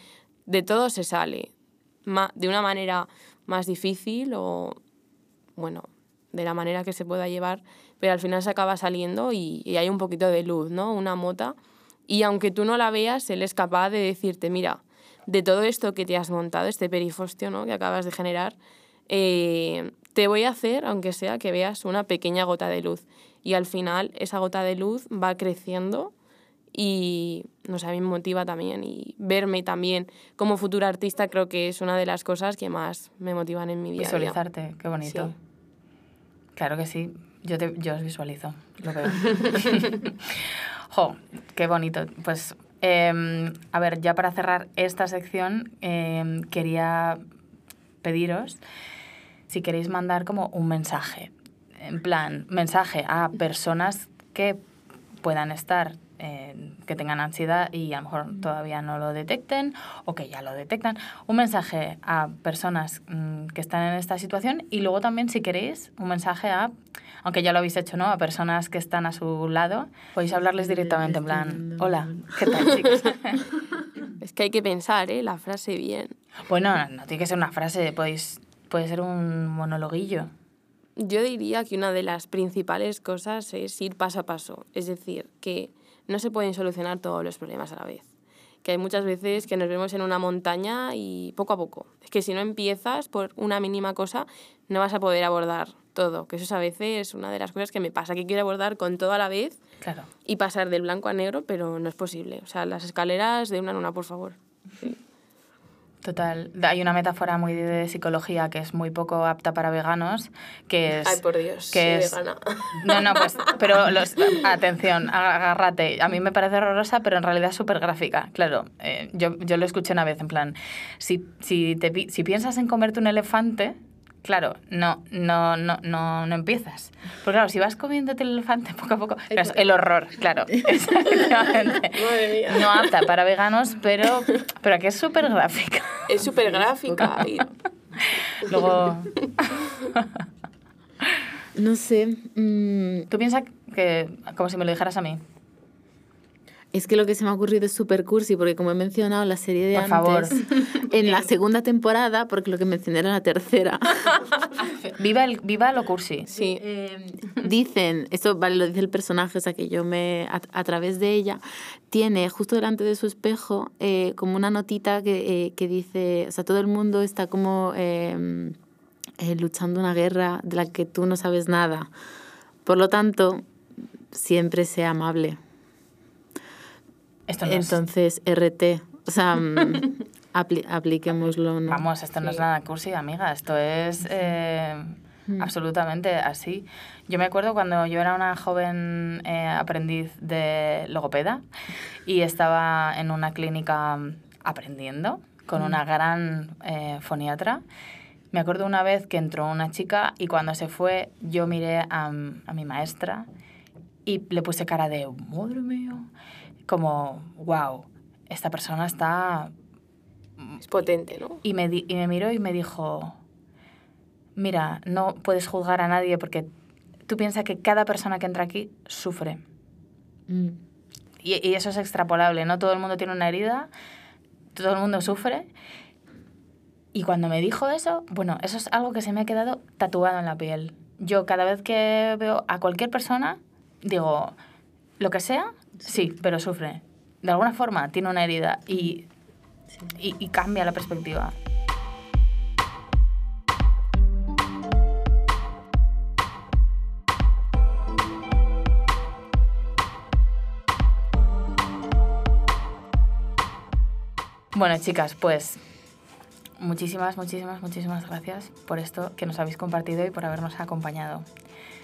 de todo se sale, de una manera más difícil o, bueno, de la manera que se pueda llevar, pero al final se acaba saliendo y, y hay un poquito de luz, ¿no? Una mota. Y aunque tú no la veas, él es capaz de decirte, mira, de todo esto que te has montado, este perifostio ¿no? que acabas de generar, eh, te voy a hacer, aunque sea que veas una pequeña gota de luz. Y al final esa gota de luz va creciendo y nos a mí me motiva también. Y verme también como futura artista creo que es una de las cosas que más me motivan en mi vida. Visualizarte, qué bonito. Claro que sí, yo, te, yo os visualizo, lo veo. jo, qué bonito. Pues Em, a ver, ya para cerrar esta sección, em, quería pediros si queréis mandar como un mensaje. En plan, mensaje a personas que puedan estar, eh, que tengan ansiedad y a lo mejor todavía no lo detecten o que ya lo detectan. Un mensaje a personas mm, que están en esta situación y luego también, si queréis, un mensaje a aunque ya lo habéis hecho, ¿no? A personas que están a su lado, podéis hablarles directamente en plan, hola, ¿qué tal, chicos? es que hay que pensar, ¿eh? La frase bien. Bueno, no tiene que ser una frase, podéis, puede ser un monologuillo. Yo diría que una de las principales cosas es ir paso a paso, es decir, que no se pueden solucionar todos los problemas a la vez. Que hay muchas veces que nos vemos en una montaña y poco a poco. Es que si no empiezas por una mínima cosa, no vas a poder abordar todo, que eso es a veces una de las cosas que me pasa, que quiero abordar con todo a la vez claro. y pasar del blanco a negro, pero no es posible. O sea, las escaleras de una en una, por favor. Total. Hay una metáfora muy de psicología que es muy poco apta para veganos, que es... Ay, por Dios, que es, vegana. No, no, pues, pero los, atención, agárrate. A mí me parece horrorosa, pero en realidad es súper gráfica. Claro, eh, yo, yo lo escuché una vez, en plan, si, si, te, si piensas en comerte un elefante, claro, no, no, no, no, no empiezas. Porque claro, si vas comiéndote el elefante poco a poco, claro, el horror, claro, exactamente. Madre mía. No apta para veganos, pero, pero aquí es súper gráfica. Es súper gráfica. Luego, No sé. mm, tú piensas que, como si me lo dijeras a mí. Es que lo que se me ha ocurrido es super cursi, porque como he mencionado la serie de Por antes, favor. en la segunda temporada, porque lo que mencioné era la tercera, Viva, el, viva lo cursi. Sí. dicen, esto vale, lo dice el personaje, o sea que yo me, a, a través de ella, tiene justo delante de su espejo eh, como una notita que, eh, que dice, o sea, todo el mundo está como eh, eh, luchando una guerra de la que tú no sabes nada. Por lo tanto, siempre sea amable. Esto no es- Entonces, RT, o sea, mm, apli- apliquémoslo, ¿no? Vamos, esto no es nada cursi, amiga. Esto es eh, absolutamente así. Yo me acuerdo cuando yo era una joven eh, aprendiz de logopeda y estaba en una clínica mm, aprendiendo con una gran eh, foniatra. Me acuerdo una vez que entró una chica y cuando se fue yo miré a, a mi maestra y le puse cara de, madre mía, como, wow, esta persona está Es potente, ¿no? y me, di- y me miró y me dijo, mira, no puedes juzgar a nadie porque tú piensas que cada persona que entra aquí sufre. Mm. Y, y eso es extrapolable, no todo el mundo tiene una herida, todo el mundo sufre. Y cuando me dijo eso, bueno, eso es algo que se me ha quedado tatuado en la piel. Yo cada vez que veo a cualquier persona, digo, lo que sea, sí, pero sufre. De alguna forma tiene una herida y, y, y cambia la perspectiva. Bueno, chicas, pues muchísimas, muchísimas, muchísimas gracias por esto que nos habéis compartido y por habernos acompañado.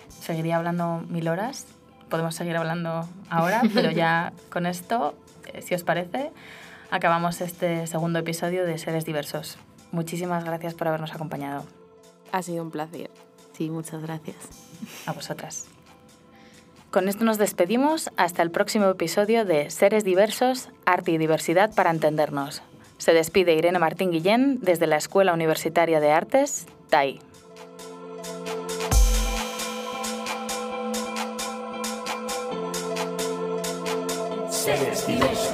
Seguiría hablando mil horas, podemos seguir hablando ahora, pero ya con esto, eh, si os parece, acabamos este segundo episodio de Seres Diversos. Muchísimas gracias por habernos acompañado. Ha sido un placer. Sí, muchas gracias. A vosotras. Con esto nos despedimos hasta el próximo episodio de Seres Diversos, Arte y Diversidad para Entendernos. Se despide Irene Martín Guillén desde la Escuela Universitaria de Artes, TAI. Seres.